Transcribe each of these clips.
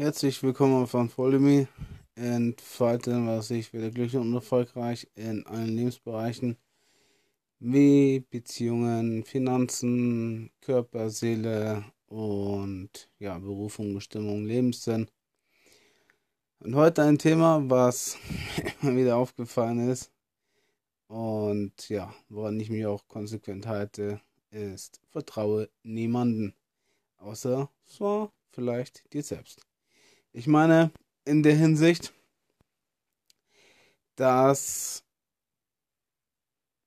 Herzlich willkommen von Follow Me. Entfalten was sich wieder glücklich und erfolgreich in allen Lebensbereichen wie Beziehungen, Finanzen, Körper, Seele und ja, Berufung, Bestimmung, Lebenssinn. Und heute ein Thema, was mir wieder aufgefallen ist und ja, woran ich mich auch konsequent halte, ist vertraue niemanden. Außer zwar vielleicht dir selbst. Ich meine, in der Hinsicht, dass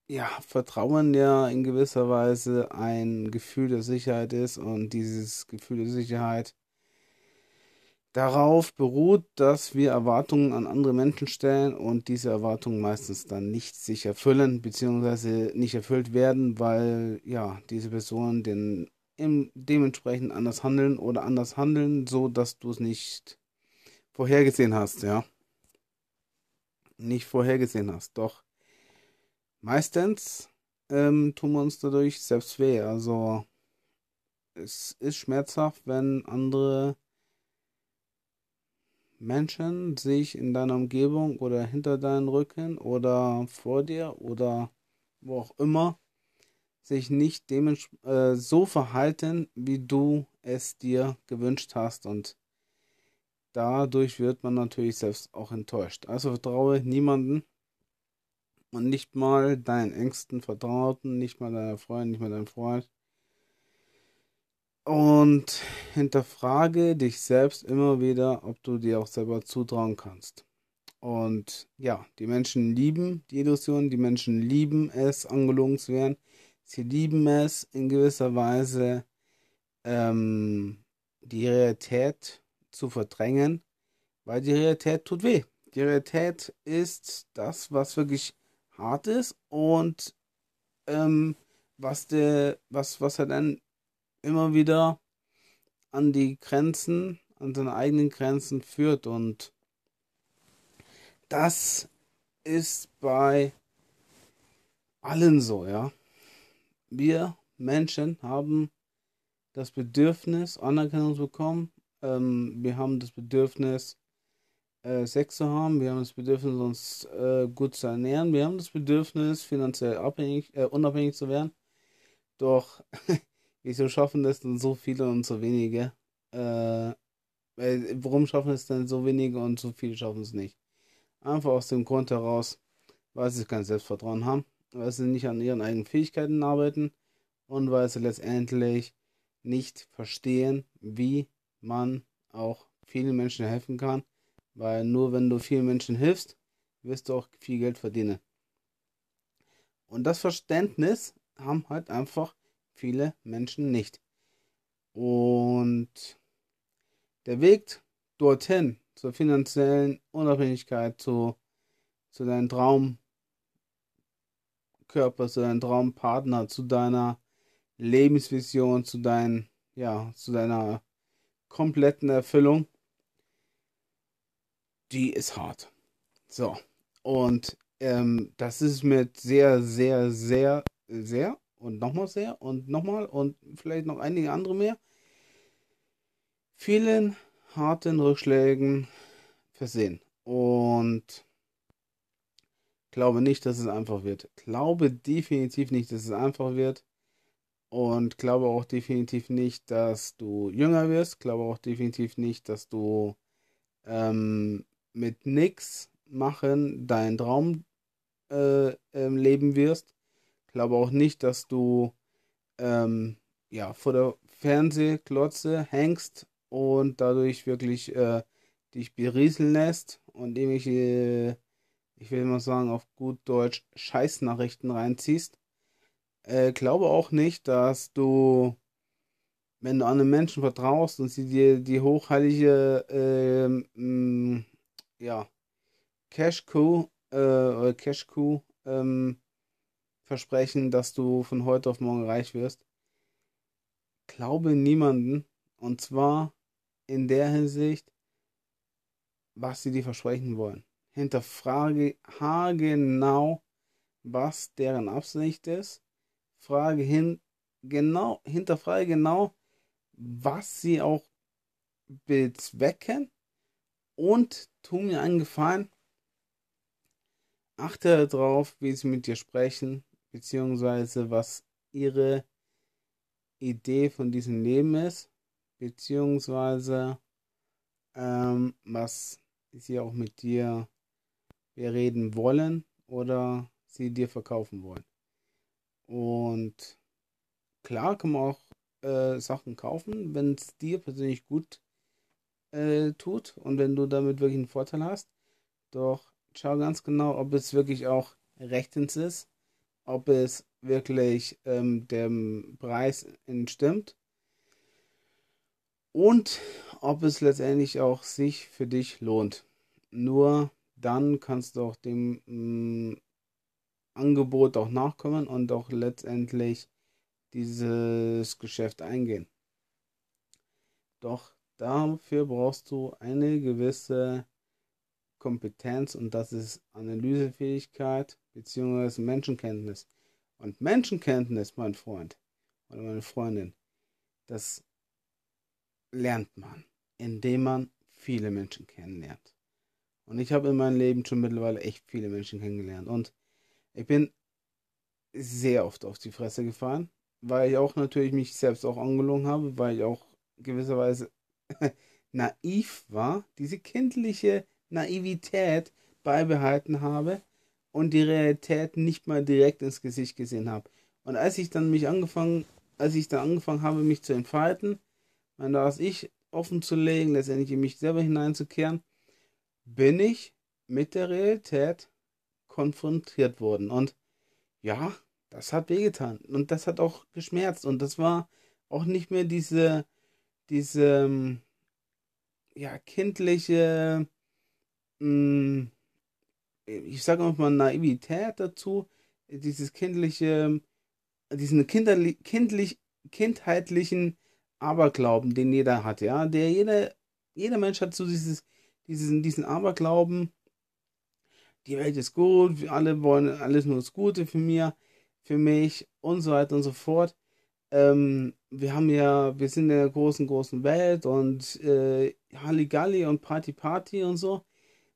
ja, Vertrauen ja in gewisser Weise ein Gefühl der Sicherheit ist und dieses Gefühl der Sicherheit darauf beruht, dass wir Erwartungen an andere Menschen stellen und diese Erwartungen meistens dann nicht sich erfüllen, beziehungsweise nicht erfüllt werden, weil ja, diese Personen den dementsprechend anders handeln oder anders handeln, so dass du es nicht vorhergesehen hast, ja. Nicht vorhergesehen hast. Doch meistens ähm, tun wir uns dadurch selbst weh. Also es ist schmerzhaft, wenn andere Menschen sich in deiner Umgebung oder hinter deinem Rücken oder vor dir oder wo auch immer sich nicht äh, so verhalten, wie du es dir gewünscht hast und dadurch wird man natürlich selbst auch enttäuscht. Also vertraue niemanden und nicht mal deinen engsten Vertrauten, nicht mal deiner Freundin, nicht mal deinem Freund. Und hinterfrage dich selbst immer wieder, ob du dir auch selber zutrauen kannst. Und ja, die Menschen lieben die Illusion, die Menschen lieben es, angelogen zu werden. Sie lieben es in gewisser Weise, ähm, die Realität zu verdrängen, weil die Realität tut weh. Die Realität ist das, was wirklich hart ist und ähm, was der, was, was er dann immer wieder an die Grenzen, an seine eigenen Grenzen führt und das ist bei allen so, ja. Wir Menschen haben das Bedürfnis, Anerkennung zu bekommen. Ähm, wir haben das Bedürfnis, äh, Sex zu haben. Wir haben das Bedürfnis, uns äh, gut zu ernähren. Wir haben das Bedürfnis, finanziell abhängig, äh, unabhängig zu werden. Doch wieso schaffen das denn so viele und so wenige? Äh, warum schaffen es denn so wenige und so viele schaffen es nicht? Einfach aus dem Grund heraus, weil sie kein Selbstvertrauen haben weil sie nicht an ihren eigenen Fähigkeiten arbeiten und weil sie letztendlich nicht verstehen, wie man auch vielen Menschen helfen kann, weil nur wenn du vielen Menschen hilfst, wirst du auch viel Geld verdienen. Und das Verständnis haben halt einfach viele Menschen nicht. Und der Weg dorthin, zur finanziellen Unabhängigkeit, zu, zu deinem Traum, Körper, zu deinem Traumpartner, zu deiner Lebensvision, zu dein, ja, zu deiner kompletten Erfüllung, die ist hart. So. Und ähm, das ist mit sehr, sehr, sehr, sehr und nochmal sehr und nochmal und vielleicht noch einige andere mehr. Vielen harten Rückschlägen versehen. Und Glaube nicht, dass es einfach wird. Glaube definitiv nicht, dass es einfach wird. Und glaube auch definitiv nicht, dass du jünger wirst. Glaube auch definitiv nicht, dass du ähm, mit nichts machen deinen Traum äh, ähm, leben wirst. Glaube auch nicht, dass du ähm, ja, vor der Fernsehklotze hängst und dadurch wirklich äh, dich berieseln lässt und irgendwelche ich will mal sagen, auf gut Deutsch Scheißnachrichten reinziehst. Äh, glaube auch nicht, dass du, wenn du einem Menschen vertraust und sie dir die hochheilige, äh, ja, Cash-Coup, äh, oder Cash-Coup, ähm, versprechen, dass du von heute auf morgen reich wirst. Glaube niemanden. Und zwar in der Hinsicht, was sie dir versprechen wollen hinterfrage haargenau, was deren Absicht ist. Frage hin, genau, hinterfrage genau, was sie auch bezwecken und tu mir einen Gefallen. Achte darauf, wie sie mit dir sprechen, beziehungsweise was ihre Idee von diesem Leben ist, beziehungsweise ähm, was sie auch mit dir bereden wollen oder sie dir verkaufen wollen. Und klar kann man auch äh, Sachen kaufen, wenn es dir persönlich gut äh, tut und wenn du damit wirklich einen Vorteil hast. Doch schau ganz genau, ob es wirklich auch rechtens ist, ob es wirklich ähm, dem Preis entstimmt und ob es letztendlich auch sich für dich lohnt. Nur dann kannst du auch dem mh, mm, Angebot auch nachkommen und auch letztendlich dieses Geschäft eingehen. Doch dafür brauchst du eine gewisse Kompetenz und das ist Analysefähigkeit bzw. Menschenkenntnis. Und Menschenkenntnis, mein Freund oder meine Freundin, das lernt man, indem man viele Menschen kennenlernt. Und ich habe in meinem Leben schon mittlerweile echt viele Menschen kennengelernt. Und ich bin sehr oft auf die Fresse gefahren, weil ich auch natürlich mich selbst auch angelogen habe, weil ich auch gewisserweise naiv war, diese kindliche Naivität beibehalten habe und die Realität nicht mal direkt ins Gesicht gesehen habe. Und als ich dann mich angefangen, als ich dann angefangen habe, mich zu entfalten, mein das Ich offen zu legen, letztendlich in mich selber hineinzukehren, bin ich mit der Realität konfrontiert worden. Und ja, das hat wehgetan. Und das hat auch geschmerzt. Und das war auch nicht mehr diese, diese, ähm, ja, kindliche, mh, mm, ich sage mal Naivität dazu, dieses kindliche, diesen kinderli kindlich, kindheitlichen Aberglauben, den jeder hat, ja, der jeder, jeder Mensch hat so dieses, diesen, diesen Aberglauben, die Welt ist gut, wir alle wollen alles nur das Gute für mir, für mich und so weiter und so fort. Ähm, wir haben ja, wir sind in der großen, großen Welt und äh, Halligalli und Party Party und so.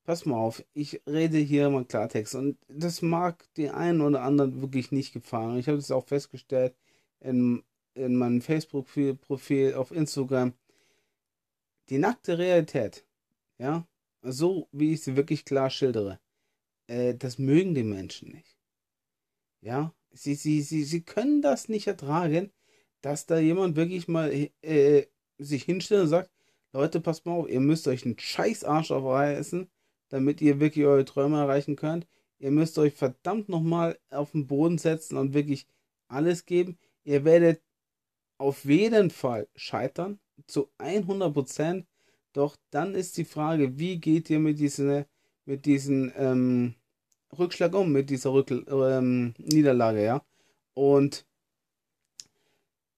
Pass mal auf, ich rede hier mal Klartext und das mag den einen oder anderen wirklich nicht gefallen. Ich habe das auch festgestellt in, in meinem Facebook-Profil auf Instagram. Die nackte Realität, ja, so wie ich sie wirklich klar schildere, äh, das mögen die Menschen nicht. Ja, sie, sie, sie, sie können das nicht ertragen, dass da jemand wirklich mal äh, sich hinstellt und sagt, Leute, passt mal auf, ihr müsst euch einen scheiß Arsch aufreißen, damit ihr wirklich eure Träume erreichen könnt. Ihr müsst euch verdammt nochmal auf den Boden setzen und wirklich alles geben. Ihr werdet auf jeden Fall scheitern, zu 100 Prozent. Doch dann ist die Frage, wie geht ihr mit diesen, mit diesen ähm, Rückschlag um, mit dieser Rück ähm, Niederlage, ja? Und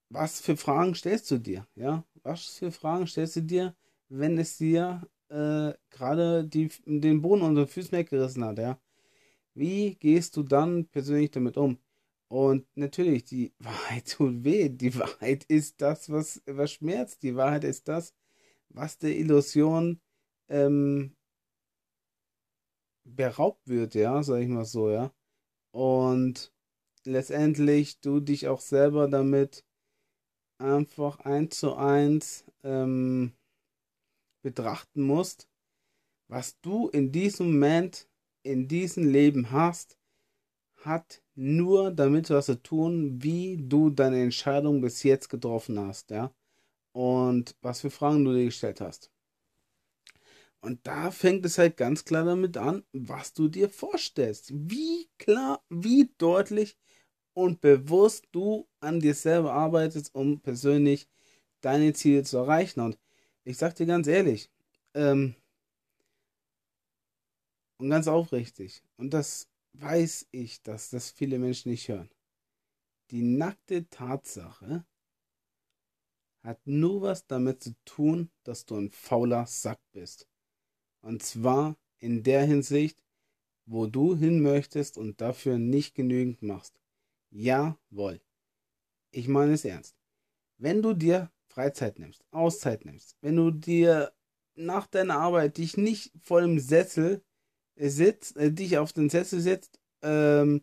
was für Fragen stellst du dir, ja? Was für Fragen stellst du dir, wenn es dir äh, gerade den Boden unter den Füßen weggerissen hat, ja? Wie gehst du dann persönlich damit um? Und natürlich, die Wahrheit tut weh. Die Wahrheit ist das, was, was schmerzt. Die Wahrheit ist das, was der Illusion ähm, beraubt wird, ja, sag ich mal so, ja. Und letztendlich du dich auch selber damit einfach eins zu eins ähm, betrachten musst, was du in diesem Moment, in diesem Leben hast, hat nur damit was zu tun, wie du deine Entscheidung bis jetzt getroffen hast, ja und was für Fragen du dir gestellt hast. Und da fängt es halt ganz klar damit an, was du dir vorstellst. Wie klar, wie deutlich und bewusst du an dir selber arbeitest, um persönlich deine Ziele zu erreichen. Und ich sag dir ganz ehrlich, ähm, und ganz aufrichtig, und das weiß ich, dass das viele Menschen nicht hören. Die nackte Tatsache, hat nur was damit zu tun, dass du ein fauler Sack bist. Und zwar in der Hinsicht, wo du hin möchtest und dafür nicht genügend machst. Jawohl. Ich meine es ernst. Wenn du dir Freizeit nimmst, Auszeit nimmst, wenn du dir nach deiner Arbeit dich nicht vor dem Sessel sitzt, äh, dich auf den Sessel setzt ähm,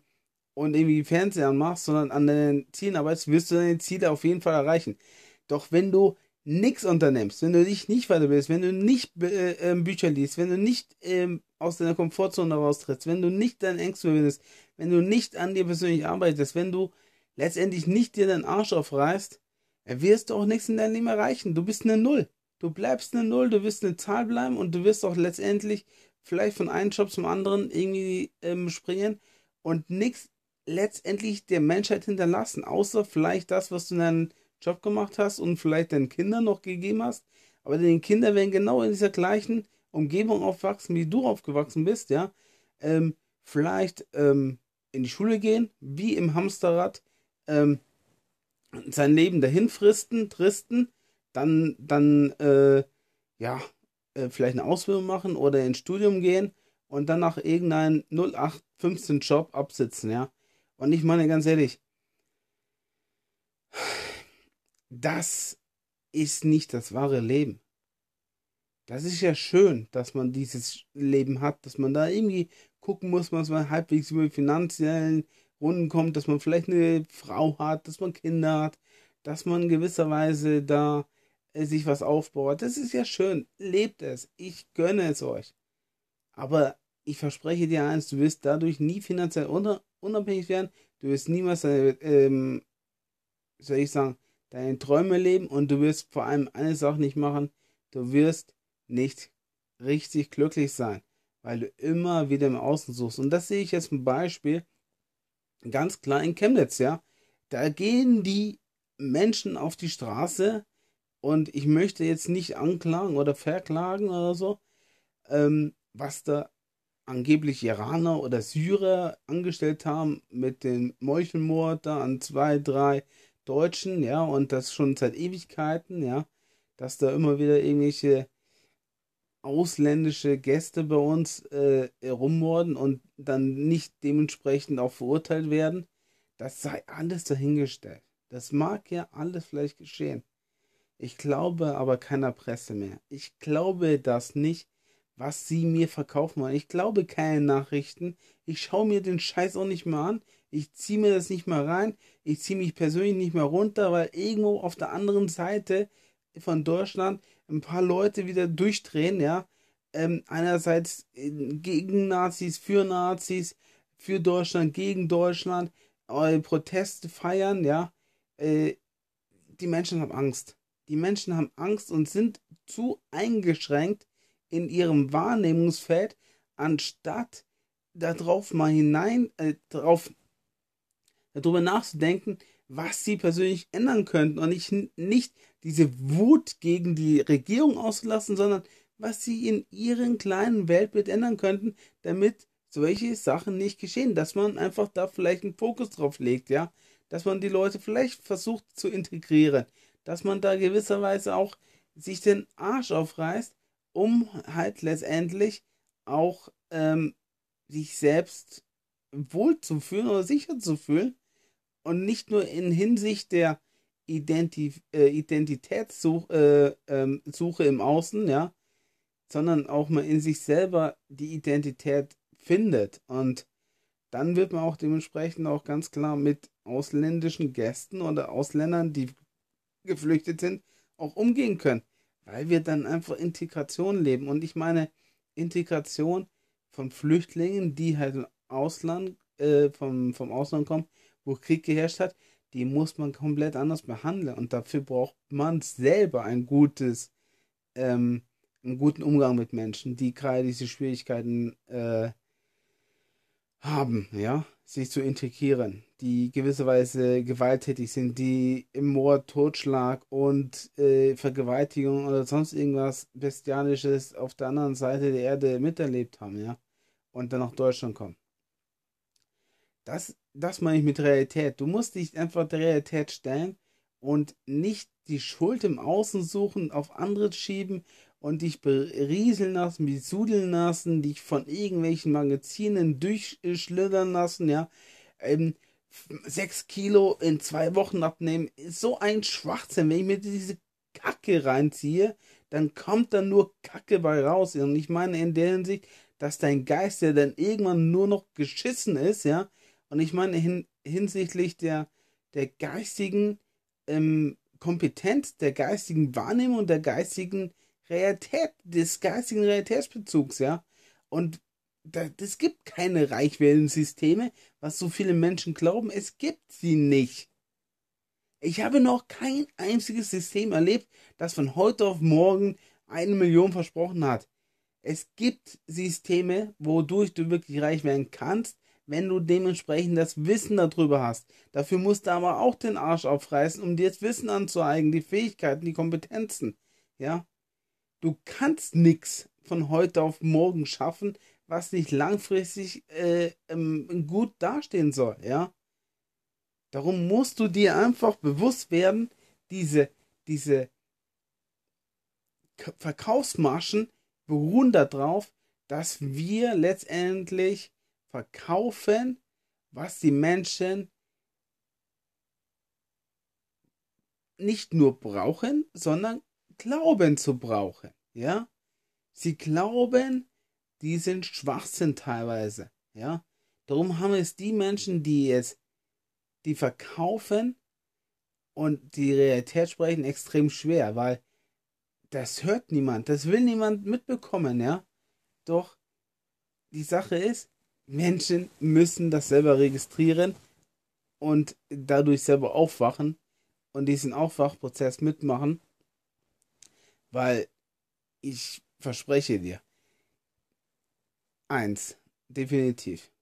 und irgendwie Fernseher machst, sondern an deinen Zielen arbeitest, wirst du deine Ziele auf jeden Fall erreichen. Doch wenn du nichts unternimmst, wenn du dich nicht weiterbildest, wenn du nicht äh, äh, Bücher liest, wenn du nicht äh, aus deiner Komfortzone raustrittst, wenn du nicht deinen Ängste überwindest, wenn du nicht an dir persönlich arbeitest, wenn du letztendlich nicht dir den Arsch aufreißt, wirst du auch nichts in deinem Leben erreichen. Du bist eine Null. Du bleibst eine Null, du wirst eine Zahl bleiben und du wirst auch letztendlich vielleicht von einem Job zum anderen irgendwie ähm, springen und nichts letztendlich der Menschheit hinterlassen, außer vielleicht das, was du in deinem Job gemacht hast und vielleicht deinen Kindern noch gegeben hast. Aber deine Kinder werden genau in dieser gleichen Umgebung aufwachsen, wie du aufgewachsen bist, ja. Ähm, vielleicht ähm, in die Schule gehen, wie im Hamsterrad, ähm, sein Leben dahin fristen, tristen, dann, dann, äh, ja, äh, vielleicht eine Ausbildung machen oder ins Studium gehen und dann nach irgendeinem 0815 Job absitzen, ja. Und ich meine ganz ehrlich, das ist nicht das wahre Leben. Das ist ja schön, dass man dieses Leben hat, dass man da irgendwie gucken muss, dass man halbwegs über finanziellen Runden kommt, dass man vielleicht eine Frau hat, dass man Kinder hat, dass man in gewisser Weise da äh, sich was aufbaut. Das ist ja schön. Lebt es. Ich gönne es euch. Aber ich verspreche dir eins, du wirst dadurch nie finanziell unabhängig werden. Du wirst niemals, äh, ähm, soll ich sagen, deine Träume leben und du wirst vor allem eine Sache nicht machen. Du wirst nicht richtig glücklich sein, weil du immer wieder im Außen suchst. Und das sehe ich jetzt ein Beispiel ganz klar in Chemnitz, ja. Da gehen die Menschen auf die Straße und ich möchte jetzt nicht anklagen oder verklagen oder so, ähm, was da angeblich Iraner oder Syrer angestellt haben mit dem Meuchelmord da an zwei, drei Deutschen, ja, und das schon seit Ewigkeiten, ja, dass da immer wieder irgendwelche ausländische Gäste bei uns äh, rummorden und dann nicht dementsprechend auch verurteilt werden, das sei alles dahingestellt. Das mag ja alles vielleicht geschehen. Ich glaube aber keiner Presse mehr. Ich glaube das nicht, was sie mir verkaufen wollen. Ich glaube keine Nachrichten. Ich schaue mir den Scheiß auch nicht mehr an. Ich ziehe mir das nicht mehr rein. Ich ziehe mich persönlich nicht mehr runter, weil irgendwo auf der anderen Seite von Deutschland ein paar Leute wieder durchdrehen, ja. Ähm, einerseits äh, gegen Nazis, für Nazis, für Deutschland, gegen Deutschland, äh, Proteste feiern, ja. Äh, die Menschen haben Angst. Die Menschen haben Angst und sind zu eingeschränkt in ihrem Wahrnehmungsfeld, anstatt darauf mal hinein, äh, darauf, darüber nachzudenken, was sie persönlich ändern könnten und nicht, nicht diese Wut gegen die Regierung auszulassen, sondern was sie in ihrem kleinen Weltbild ändern könnten, damit solche Sachen nicht geschehen, dass man einfach da vielleicht einen Fokus drauf legt, ja, dass man die Leute vielleicht versucht zu integrieren, dass man da gewisserweise auch sich den Arsch aufreißt, um halt letztendlich auch ähm, sich selbst wohl zu fühlen oder sicher zu fühlen und nicht nur in Hinsicht der Identif äh, Identitätssuche äh, ähm, im Außen, ja, sondern auch mal in sich selber die Identität findet und dann wird man auch dementsprechend auch ganz klar mit ausländischen Gästen oder Ausländern, die geflüchtet sind, auch umgehen können, weil wir dann einfach Integration leben. Und ich meine Integration von Flüchtlingen, die halt im Ausland, äh, vom, vom Ausland kommen, wo Krieg geherrscht hat, die muss man komplett anders behandeln. Und dafür braucht man selber ein gutes, ähm, einen guten Umgang mit Menschen, die gerade diese Schwierigkeiten äh, haben, ja, sich zu integrieren, die gewisserweise gewalttätig sind, die im Mord, Totschlag und äh, Vergewaltigung oder sonst irgendwas Bestialisches auf der anderen Seite der Erde miterlebt haben, ja, und dann nach Deutschland kommen. Das, das meine ich mit Realität. Du musst dich einfach der Realität stellen und nicht die Schuld im Außen suchen, auf andere schieben und dich berieseln lassen, besudeln lassen, dich von irgendwelchen Magazinen durchschlittern lassen, ja. Ähm, sechs Kilo in zwei Wochen abnehmen, ist so ein Schwachsinn. Wenn ich mir diese Kacke reinziehe, dann kommt da nur Kacke bei raus. Und ich meine in der Hinsicht, dass dein Geist ja dann irgendwann nur noch geschissen ist, ja. Und ich meine hin, hinsichtlich der, der geistigen ähm, Kompetenz, der geistigen Wahrnehmung, der geistigen Realität, des geistigen Realitätsbezugs, ja. Und es gibt keine Reichwellensysteme, was so viele Menschen glauben. Es gibt sie nicht. Ich habe noch kein einziges System erlebt, das von heute auf morgen eine Million versprochen hat. Es gibt Systeme, wodurch du wirklich reich werden kannst, wenn du dementsprechend das Wissen darüber hast. Dafür musst du aber auch den Arsch aufreißen, um dir das Wissen anzueigen, die Fähigkeiten, die Kompetenzen. Ja? Du kannst nichts von heute auf morgen schaffen, was nicht langfristig äh, ähm, gut dastehen soll, ja. Darum musst du dir einfach bewusst werden, diese, diese Verkaufsmarschen beruhen darauf, dass wir letztendlich verkaufen, was die Menschen nicht nur brauchen, sondern glauben zu brauchen. Ja? Sie glauben, die sind Schwachsinn teilweise. Ja? Darum haben es die Menschen, die es, die verkaufen und die Realität sprechen, extrem schwer, weil das hört niemand, das will niemand mitbekommen, ja. Doch die Sache ist, Menschen müssen das selber registrieren und dadurch selber aufwachen und diesen Aufwachprozess mitmachen, weil ich verspreche dir, eins, definitiv.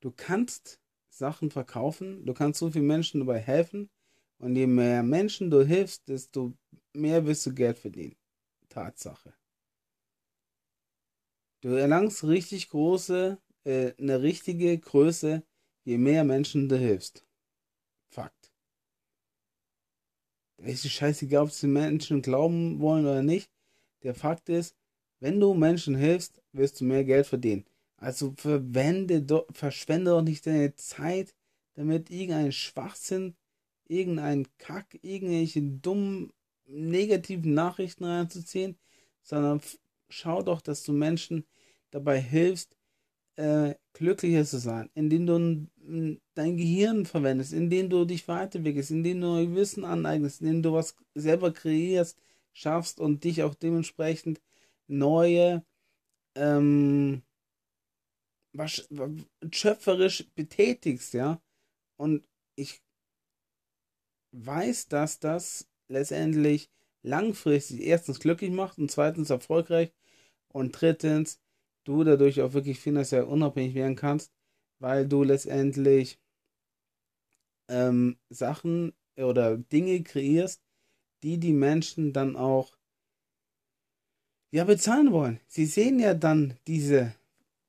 Du kannst Sachen verkaufen, du kannst so vielen Menschen dabei helfen und je mehr Menschen du hilfst, desto mehr wirst du Geld verdienen. Tatsache. Du erlangst richtig große, äh, eine richtige Größe, je mehr Menschen du hilfst. Fakt. Da ist die scheißegal, ob die Menschen glauben wollen oder nicht. Der Fakt ist, wenn du Menschen hilfst, wirst du mehr Geld verdienen. Also verwende do, verschwende doch nicht deine Zeit, damit irgendein Schwachsinn, irgendein Kack, irgendwelche dummen, negativen Nachrichten reinzuziehen, sondern schau doch, dass du Menschen dabei hilfst, äh, glücklicher zu sein, indem du dein Gehirn verwendest, indem du dich weiterentwickelst, indem du Wissen aneignest, indem du was selber kreierst, schaffst und dich auch dementsprechend neue ähm, was, schöpferisch betätigst, ja. Und ich weiß, dass das letztendlich langfristig erstens glücklich macht und zweitens erfolgreich und drittens du dadurch auch wirklich finanziell unabhängig werden kannst, weil du letztendlich ähm, Sachen oder Dinge kreierst, die die Menschen dann auch ja bezahlen wollen. Sie sehen ja dann diese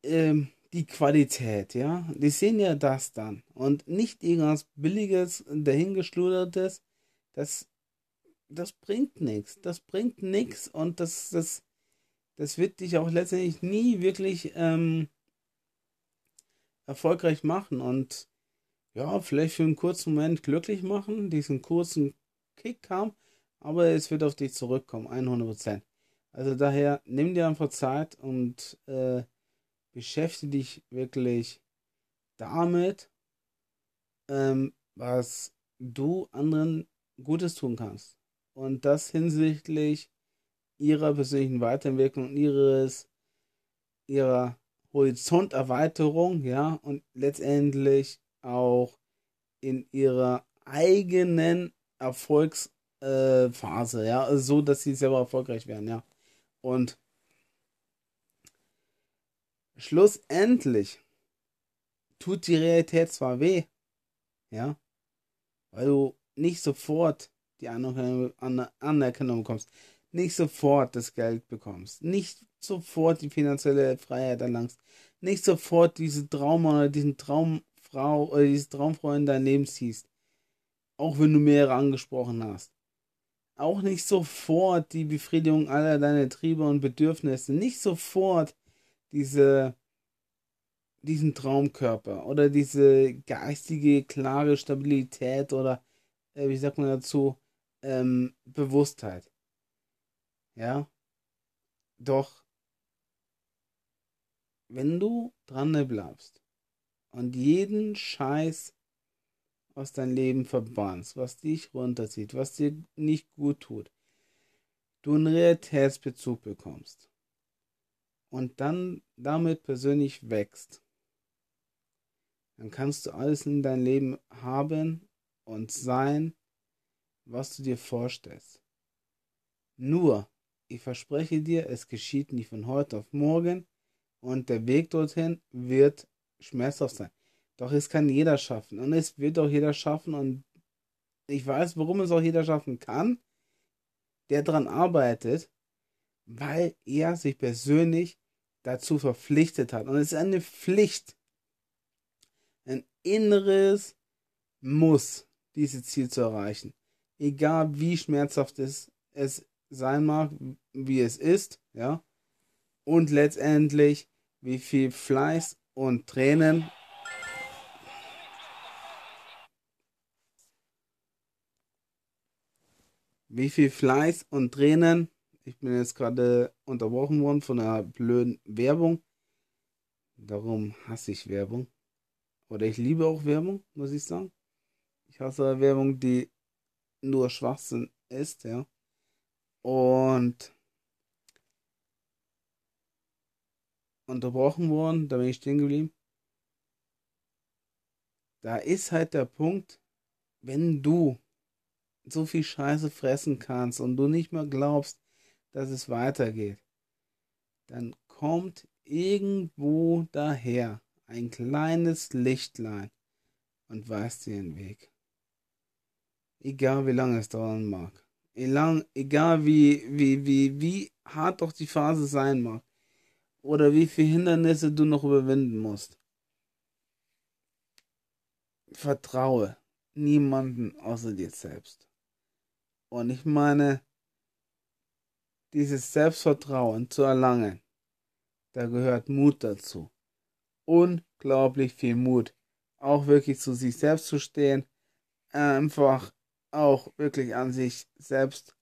ähm, die Qualität, ja. Die sehen ja das dann und nicht irgendwas billiges dahingeschludertes. Das das bringt nichts. Das bringt nichts und das das das wird dich auch letztendlich nie wirklich ähm, erfolgreich machen und ja, vielleicht für einen kurzen Moment glücklich machen, diesen kurzen Kick haben, aber es wird auf dich zurückkommen, 100%. Also daher nimm dir einfach Zeit und äh, beschäftige dich wirklich damit, ähm, was du anderen Gutes tun kannst. Und das hinsichtlich ihrer persönlichen Weiterentwicklung, ihres, ihrer Horizonterweiterung, ja, und letztendlich auch in ihrer eigenen Erfolgsphase, äh, ja, so dass sie selber erfolgreich werden, ja. Und schlussendlich tut die Realität zwar weh, ja, weil du nicht sofort die Anerkennung bekommst, nicht sofort das Geld bekommst, nicht sofort die finanzielle Freiheit erlangst, nicht sofort diese Traum oder diesen Traumfrau oder diese Traumfrau in dein Leben ziehst, auch wenn du mehrere angesprochen hast auch nicht sofort die Befriedigung aller deiner Triebe und Bedürfnisse, nicht sofort diese, diesen Traumkörper oder diese geistige, klare Stabilität oder, äh, wie sagt man dazu, ähm, Bewusstheit. Ja. Doch, wenn du dran bleibst und jeden Scheiß aus deinem Leben verbannst, was dich runterzieht, was dir nicht gut tut, du einen Realitätsbezug bekommst und dann damit persönlich wächst, dann kannst du alles in dein Leben haben und sein, was du dir vorstellst. Nur, ich verspreche dir, es geschieht nicht von heute auf morgen und der Weg dorthin wird schmerzhaft sein. Doch es kann jeder schaffen und es wird auch jeder schaffen und ich weiß, warum es auch jeder schaffen kann, der daran arbeitet, weil er sich persönlich dazu verpflichtet hat. Und es ist eine Pflicht, ein inneres Muss, dieses Ziel zu erreichen. Egal wie schmerzhaft es, es sein mag, wie es ist, ja. Und letztendlich, wie viel Fleiß und Tränen wie viel Fleiß und Tränen. Ich bin jetzt gerade unterbrochen worden von einer blöden Werbung. Darum hasse ich Werbung. Oder ich liebe auch Werbung, muss ich sagen. Ich hasse Werbung, die nur Schwachsinn ist, ja. Und unterbrochen worden, da bin ich stehen geblieben. Da ist halt der Punkt, wenn du so viel Scheiße fressen kannst und du nicht mehr glaubst, dass es weitergeht, dann kommt irgendwo daher ein kleines Lichtlein und weist dir den Weg. Egal wie lange es dauern mag. Egal wie, wie, wie, wie hart doch die Phase sein mag. Oder wie viele Hindernisse du noch überwinden musst. Vertraue niemanden außer dir selbst. Und ich meine, dieses Selbstvertrauen zu erlangen, da gehört Mut dazu unglaublich viel Mut, auch wirklich zu sich selbst zu stehen, einfach auch wirklich an sich selbst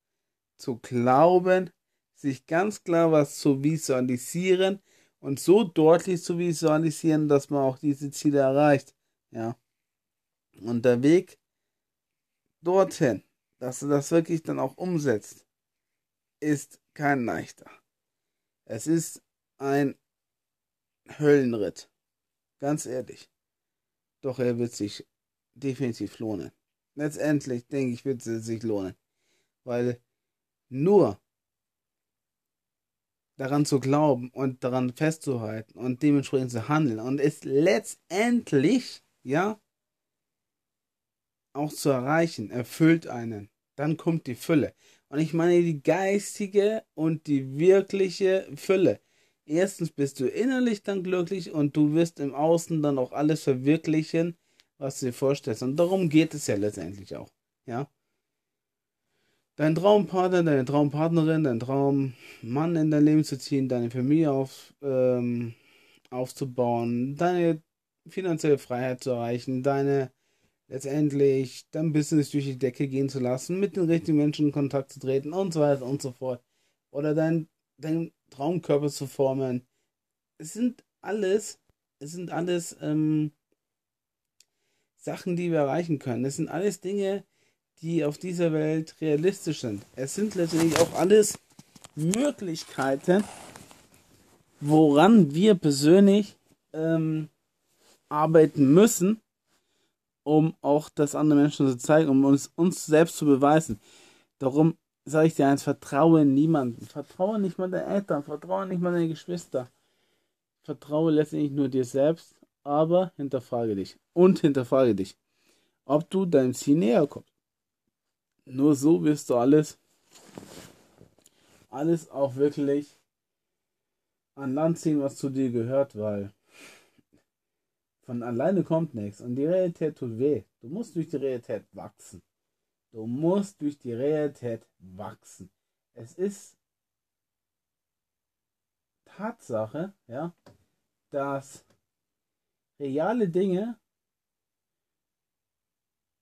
zu glauben, sich ganz klar was zu visualisieren und so deutlich zu visualisieren, dass man auch diese Ziele erreicht. Ja. Und der Weg dorthin, dass du das wirklich dann auch umsetzt, ist kein leichter. Es ist ein Höllenritt. Ganz ehrlich. Doch er wird sich definitiv lohnen. Letztendlich, denke ich, wird es sich lohnen. Weil nur daran zu glauben und daran festzuhalten und dementsprechend zu handeln und es letztendlich, ja, auch zu erreichen, erfüllt einen. Dann kommt die Fülle. Und ich meine die geistige und die wirkliche Fülle erstens bist du innerlich dann glücklich und du wirst im Außen dann auch alles verwirklichen, was du dir vorstellst. Und darum geht es ja letztendlich auch. Ja. Dein Traumpartner, deine Traumpartnerin, dein Traummann in dein Leben zu ziehen, deine Familie auf, ähm, aufzubauen, deine finanzielle Freiheit zu erreichen, deine letztendlich dein Business durch die Decke gehen zu lassen, mit den richtigen Menschen in Kontakt zu treten und so weiter und so fort. Oder dein, dein Traumkörper zu formen. Es sind alles, es sind alles ähm, Sachen, die wir erreichen können. Es sind alles Dinge, die auf dieser Welt realistisch sind. Es sind letztendlich auch alles Möglichkeiten, woran wir persönlich ähm, arbeiten müssen, um auch das anderen Menschen zu zeigen, um uns, uns selbst zu beweisen. Darum sage ich dir eins, vertraue niemanden. Vertraue nicht mal deinen Eltern, vertraue nicht mal deinen Geschwister. Vertraue letztendlich nur dir selbst, aber hinterfrage dich. Und hinterfrage dich, ob du deinem Ziel näher kommst. Nur so wirst du alles, alles auch wirklich an Land ziehen, was zu dir gehört, weil von alleine kommt nichts und die Realität tut weh. Du musst durch die Realität wachsen. Du musst durch die Realität wachsen. Es ist Tatsache, ja, dass reale Dinge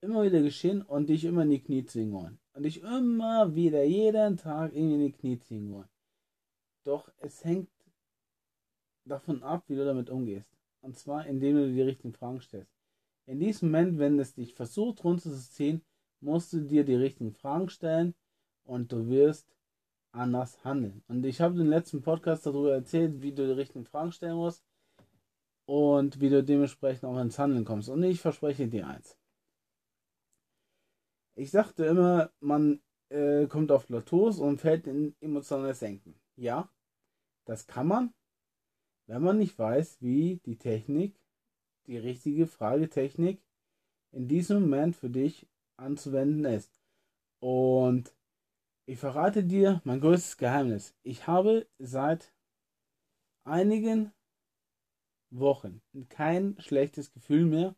immer wieder geschehen und dich immer in die Knie zwingen wollen. und dich immer wieder jeden Tag in die Knie ziehen wollen. Doch es hängt davon ab, wie du damit umgehst. Und zwar, indem du dir die richtigen Fragen stellst. In diesem Moment, wenn es dich versucht runterzuziehen, musst du dir die richtigen Fragen stellen und du wirst anders handeln. Und ich habe im letzten Podcast darüber erzählt, wie du die richtigen Fragen stellen musst und wie du dementsprechend auch ins Handeln kommst. Und ich verspreche dir eins. Ich sagte immer, man äh, kommt auf Plateaus und fällt in emotionales Senken. Ja, das kann man, wenn man nicht weiß, wie die Technik, die richtige Fragetechnik in diesem Moment für dich anzuwenden ist. Und ich verrate dir mein größtes Geheimnis. Ich habe seit einigen Wochen kein schlechtes Gefühl mehr,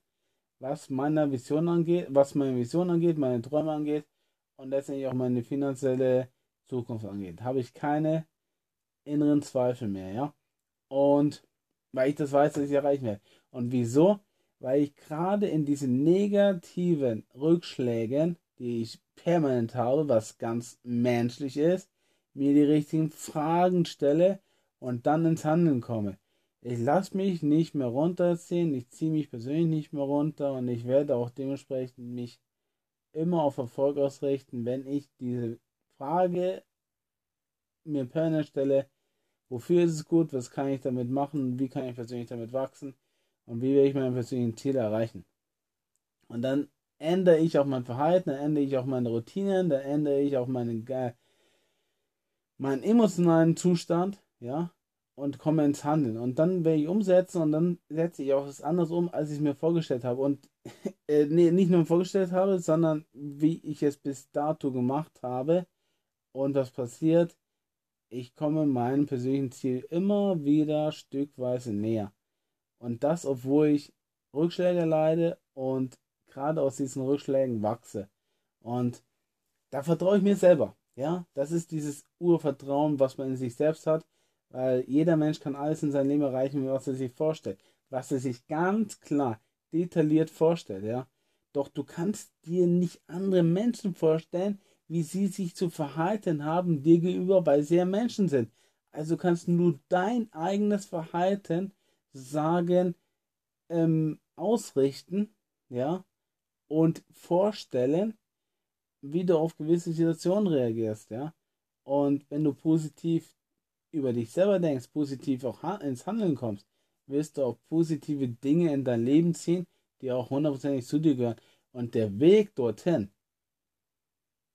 was meine Vision angeht, was meine Vision angeht, meine Träume angeht und letztendlich auch meine finanzielle Zukunft angeht. Habe ich keine inneren Zweifel mehr, ja. Und weil ich das weiß, dass ich erreichen werde. Und wieso? Weil ich gerade in diesen negativen Rückschlägen, die ich permanent habe, was ganz menschlich ist, mir die richtigen Fragen stelle und dann ins Handeln komme. Ich lasse mich nicht mehr runterziehen, ich ziehe mich persönlich nicht mehr runter und ich werde auch dementsprechend mich immer auf Erfolg ausrichten, wenn ich diese Frage mir permanent stelle, wofür ist es gut, was kann ich damit machen, wie kann ich persönlich damit wachsen und wie werde ich meine persönlichen Ziele erreichen. Und dann ändere ich auch mein Verhalten, dann ändere ich auch meine Routinen, dann ändere ich auch meinen, meinen emotionalen Zustand, ja, und komme ins Handeln. Und dann werde ich umsetzen und dann setze ich auch was anderes um, als ich es mir vorgestellt habe. Und äh, nee, nicht nur vorgestellt habe, sondern wie ich es bis dato gemacht habe. Und was passiert? Ich komme meinem persönlichen Ziel immer wieder stückweise näher. Und das, obwohl ich Rückschläge leide und gerade aus diesen Rückschlägen wachse. Und da vertraue ich mir selber. Ja, das ist dieses Urvertrauen, was man in sich selbst hat, weil jeder Mensch kann alles in seinem Leben erreichen, was er sich vorstellt, was er sich ganz klar detailliert vorstellt, ja. Doch du kannst dir nicht andere Menschen vorstellen, wie sie sich zu verhalten haben dir gegenüber, weil sie ja Menschen sind. Also kannst du dein eigenes Verhalten sagen, ähm, ausrichten, ja, und vorstellen, wie du auf gewisse Situationen reagierst, ja. Und wenn du positiv über dich selber denkst, positiv auch ins Handeln kommst, wirst du auch positive Dinge in dein Leben ziehen, die auch hundertprozentig zu dir gehören. Und der Weg dorthin,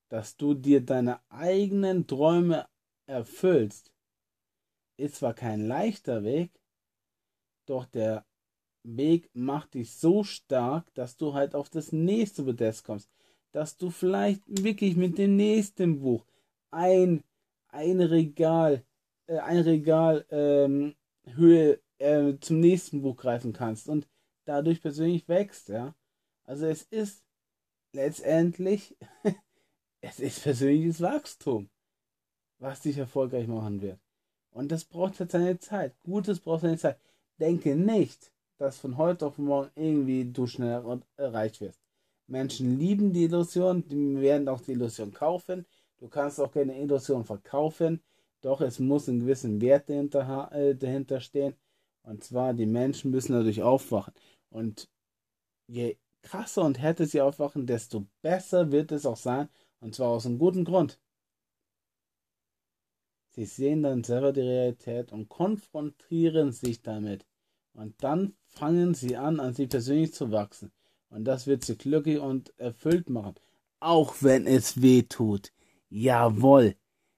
dass du dir deine eigenen Träume erfüllst, ist zwar kein leichter Weg, doch der Weg macht dich so stark, dass du halt auf das nächste Podest kommst. Dass du vielleicht wirklich mit dem nächsten Buch ein, ein Regal, äh, ein Regal ähm, Höhe äh, zum nächsten Buch greifen kannst und dadurch persönlich wächst, ja. Also es ist letztendlich, es ist persönliches Wachstum, was dich erfolgreich machen wird. Und das braucht halt seine Zeit. Gutes braucht seine Zeit. Denke nicht, dass von heute auf morgen irgendwie du schnell erreicht wirst. Menschen lieben die Illusion, die werden auch die Illusion kaufen. Du kannst auch keine Illusion verkaufen, doch es muss ein gewissen Wert dahinter, äh, dahinter stehen. Und zwar, die Menschen müssen dadurch aufwachen. Und je krasser und härter sie aufwachen, desto besser wird es auch sein. Und zwar aus einem guten Grund. Sie sehen dann selber die Realität und konfrontieren sich damit. Und dann fangen sie an, an sie persönlich zu wachsen. Und das wird sie glücklich und erfüllt machen. Auch wenn es weh tut. Jawohl.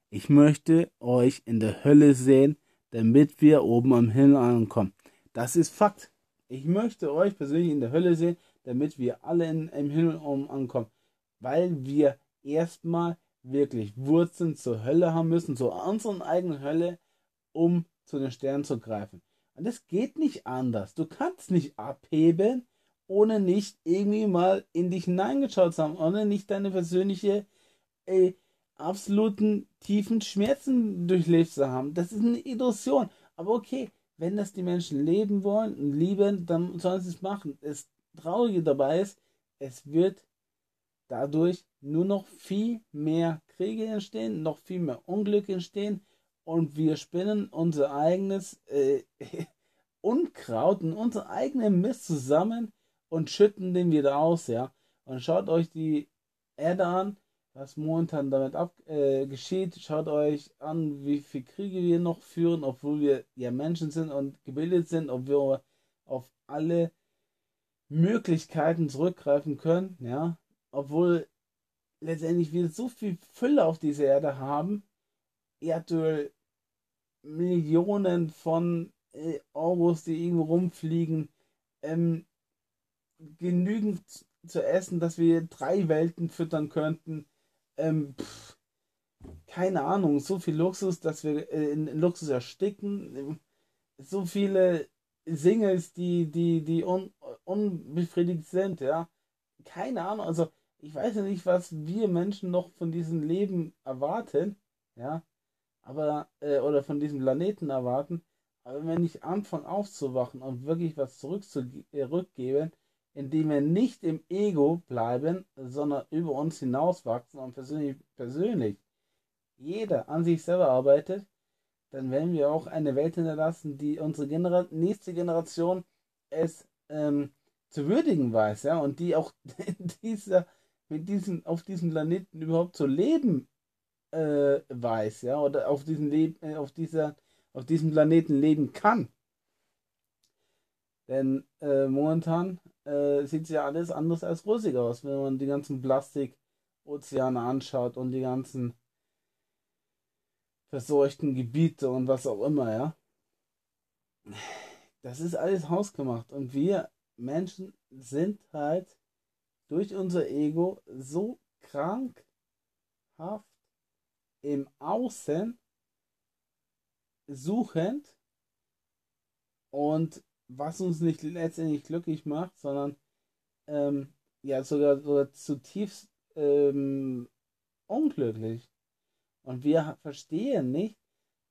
Ich möchte euch in der Hölle sehen, damit wir oben am Himmel ankommen. Das ist Fakt. Ich möchte euch persönlich in der Hölle sehen, damit wir alle in, im Himmel oben ankommen. Weil wir erstmal wirklich Wurzeln zur Hölle haben müssen, zu unserer eigenen Hölle, um zu den Sternen zu greifen. Und es geht nicht anders. Du kannst nicht abheben, ohne nicht irgendwie mal in dich hineingeschaut zu haben, ohne nicht deine persönliche, äh, absoluten tiefen Schmerzen durchlebt zu haben. Das ist eine Illusion. Aber okay, wenn das die Menschen leben wollen und lieben, dann sollen sie es machen. Das Traurige dabei ist, es wird dadurch nur noch viel mehr Kriege entstehen, noch viel mehr Unglück entstehen und wir spinnen unser eigenes äh, Unkraut und unser eigenen Mist zusammen und schütten den wieder aus, ja. Und schaut euch die Erde an, was momentan damit ab, äh, geschieht. Schaut euch an, wie viele Kriege wir noch führen, obwohl wir ja Menschen sind und gebildet sind, ob wir auf alle Möglichkeiten zurückgreifen können, ja. Obwohl letztendlich wir so viel Fülle auf dieser Erde haben, Erdöl, Millionen von äh, Euros, die irgendwo rumfliegen, ähm, genügend zu essen, dass wir drei Welten füttern könnten. Ähm, pff, keine Ahnung, so viel Luxus, dass wir äh, in, Luxus ersticken. So viele Singles, die, die, die un, unbefriedigt sind, ja. Keine Ahnung, also ich weiß ja nicht, was wir Menschen noch von diesem Leben erwarten, ja. Aber, äh, oder von diesem Planeten erwarten. Aber wenn ich anfange aufzuwachen und wirklich was zurückzugeben, indem wir nicht im Ego bleiben, sondern über uns hinauswachsen und persönlich, persönlich jeder an sich selber arbeitet, dann werden wir auch eine Welt hinterlassen, die unsere Genera nächste Generation es ähm, zu würdigen weiß, ja, und die auch dieser, mit diesem, auf diesem Planeten überhaupt zu leben äh, weiß, ja, oder auf diesem Leben, äh, auf dieser, auf diesem Planeten leben kann. Denn äh, momentan äh, sieht ja alles anders als rosig aus, wenn man die ganzen Plastikozeane anschaut und die ganzen verseuchten Gebiete und was auch immer, ja. Das ist alles hausgemacht und wir Menschen sind halt durch unser Ego so krankhaft im Außen suchend und was uns nicht letztendlich glücklich macht, sondern ähm, ja sogar, sogar zutiefst ähm, unglücklich. Und wir verstehen nicht,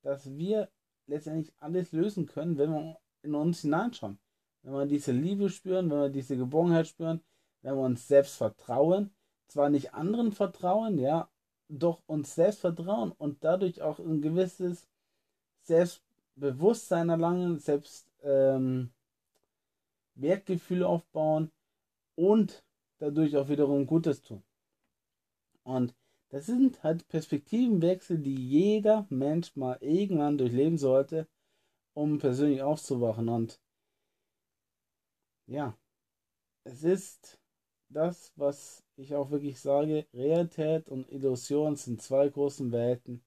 dass wir letztendlich alles lösen können, wenn wir in uns hineinschauen. Wenn wir diese Liebe spüren, wenn wir diese Geborgenheit spüren, wenn wir uns selbst vertrauen, zwar nicht anderen vertrauen, ja, doch uns selbst vertrauen und dadurch auch ein gewisses Selbstbewusstsein erlangen, selbst ähm, Wertgefühl aufbauen und dadurch auch wiederum Gutes tun. Und das sind halt Perspektivenwechsel, die jeder Mensch mal irgendwann durchleben sollte, um persönlich aufzuwachen. Und ja, es ist das, was ich auch wirklich sage, Realität und Illusion sind zwei großen Welten.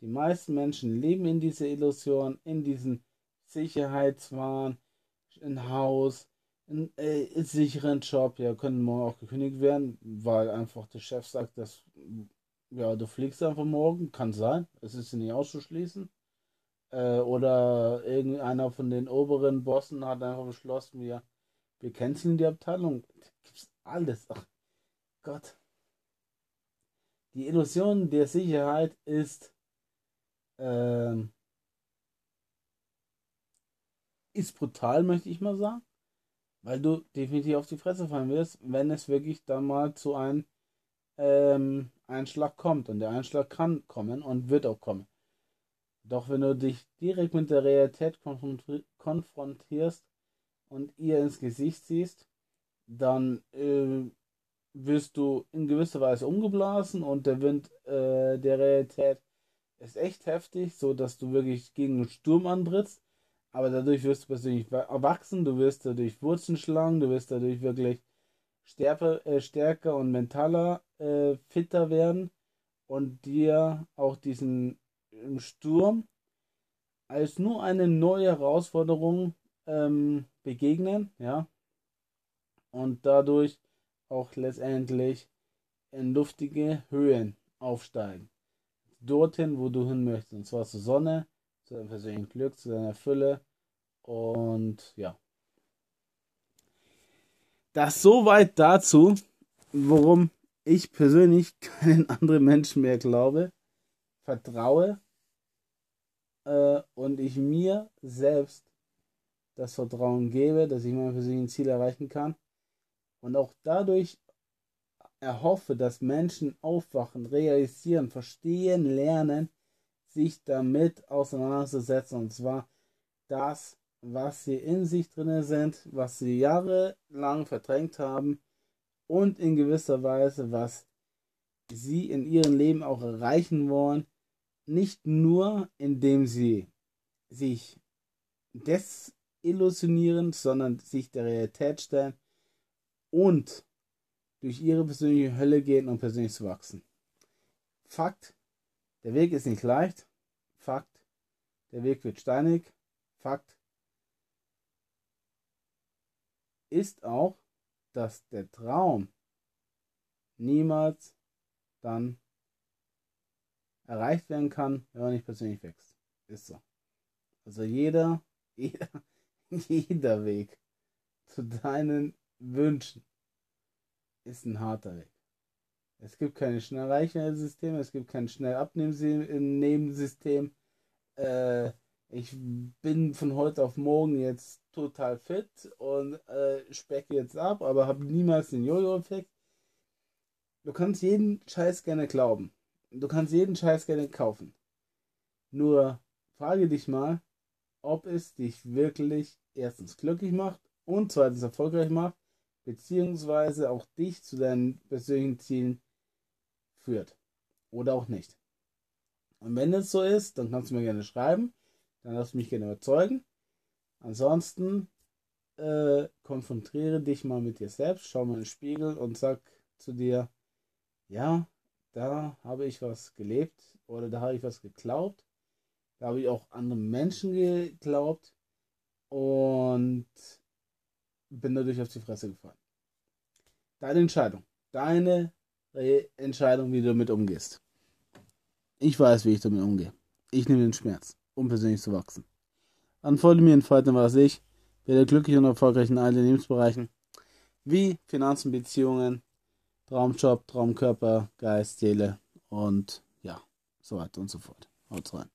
Die meisten Menschen leben in dieser Illusion, in diesem Sicherheitswahn, ein Haus, einen äh, sicheren Job, ja, können morgen auch gekündigt werden, weil einfach der Chef sagt, dass ja, du fliegst einfach morgen, kann sein, es ist nicht auszuschließen. Äh, oder irgendeiner von den oberen Bossen hat einfach beschlossen, wir, wir canceln die Abteilung. Gibt's alles. Ach Gott. Die Illusion der Sicherheit ist ähm, ist brutal, möchte ich mal sagen. Weil du definitiv auf die Fresse fallen wirst, wenn es wirklich dann mal zu einem ähm, Einschlag kommt. Und der Einschlag kann kommen und wird auch kommen. Doch wenn du dich direkt mit der Realität konfrontierst und ihr ins Gesicht siehst, dann äh, wirst du in gewisser Weise umgeblasen und der Wind äh, der Realität ist echt heftig, so dass du wirklich gegen einen Sturm antrittst aber dadurch wirst du persönlich erwachsen, du wirst dadurch Wurzeln schlagen, du wirst dadurch wirklich stärker, äh, stärker und mentaler äh, fitter werden und dir auch diesen Sturm als nur eine neue Herausforderung ähm, begegnen, ja, und dadurch auch letztendlich in luftige Höhen aufsteigen. Dorthin, wo du hin möchtest, und zwar zur Sonne, zu deinem persönlichen Glück, zu deiner Fülle. Und ja. Das soweit dazu, worum ich persönlich keinen anderen Menschen mehr glaube, vertraue äh, und ich mir selbst das Vertrauen gebe, dass ich mein persönliches Ziel erreichen kann und auch dadurch erhoffe, dass Menschen aufwachen, realisieren, verstehen, lernen, sich damit auseinanderzusetzen. Und zwar das, was sie in sich drin sind, was sie jahrelang verdrängt haben und in gewisser Weise, was sie in ihrem Leben auch erreichen wollen. Nicht nur, indem sie sich desillusionieren, sondern sich der Realität stellen und durch ihre persönliche Hölle gehen, um persönlich zu wachsen. Fakt, der Weg ist nicht leicht. Fakt, der Weg wird steinig. Fakt ist auch, dass der Traum niemals dann erreicht werden kann, wenn man nicht persönlich wächst. Ist so. Also jeder, jeder, jeder Weg zu deinen Wünschen ist ein harter Weg. Es gibt keine schnell Reichweite-Systeme, es gibt kein schnell Abnehmen-Nebensystem. Äh, ich bin von heute auf morgen jetzt total fit und äh, specke jetzt ab, aber habe niemals den Jojo-Effekt. Du kannst jeden Scheiß gerne glauben. Du kannst jeden Scheiß gerne kaufen. Nur frage dich mal, ob es dich wirklich erstens glücklich macht und zweitens erfolgreich macht beziehungsweise auch dich zu deinen persönlichen Zielen führt. Oder auch nicht. Und wenn es so ist, dann kannst du mir gerne schreiben. Dann lass mich gerne überzeugen. Ansonsten äh, konfrontiere dich mal mit dir selbst, schau mal in den Spiegel und sag zu dir, ja, da habe ich was gelebt oder da habe ich was geglaubt. Da habe ich auch anderen Menschen geglaubt und bin dadurch auf die Fresse gefallen. Deine Entscheidung. Deine Entscheidung, wie du damit umgehst. Ich weiß, wie ich damit umgehe. Ich nehme den Schmerz, um persönlich zu wachsen. Dann folge mir Falten, was ich. Werde glücklich und erfolgreich in allen Lebensbereichen. Wie Finanzen, Beziehungen, Traumjob, Traumkörper, Geist, Seele und ja, so weiter und so fort. Haut rein.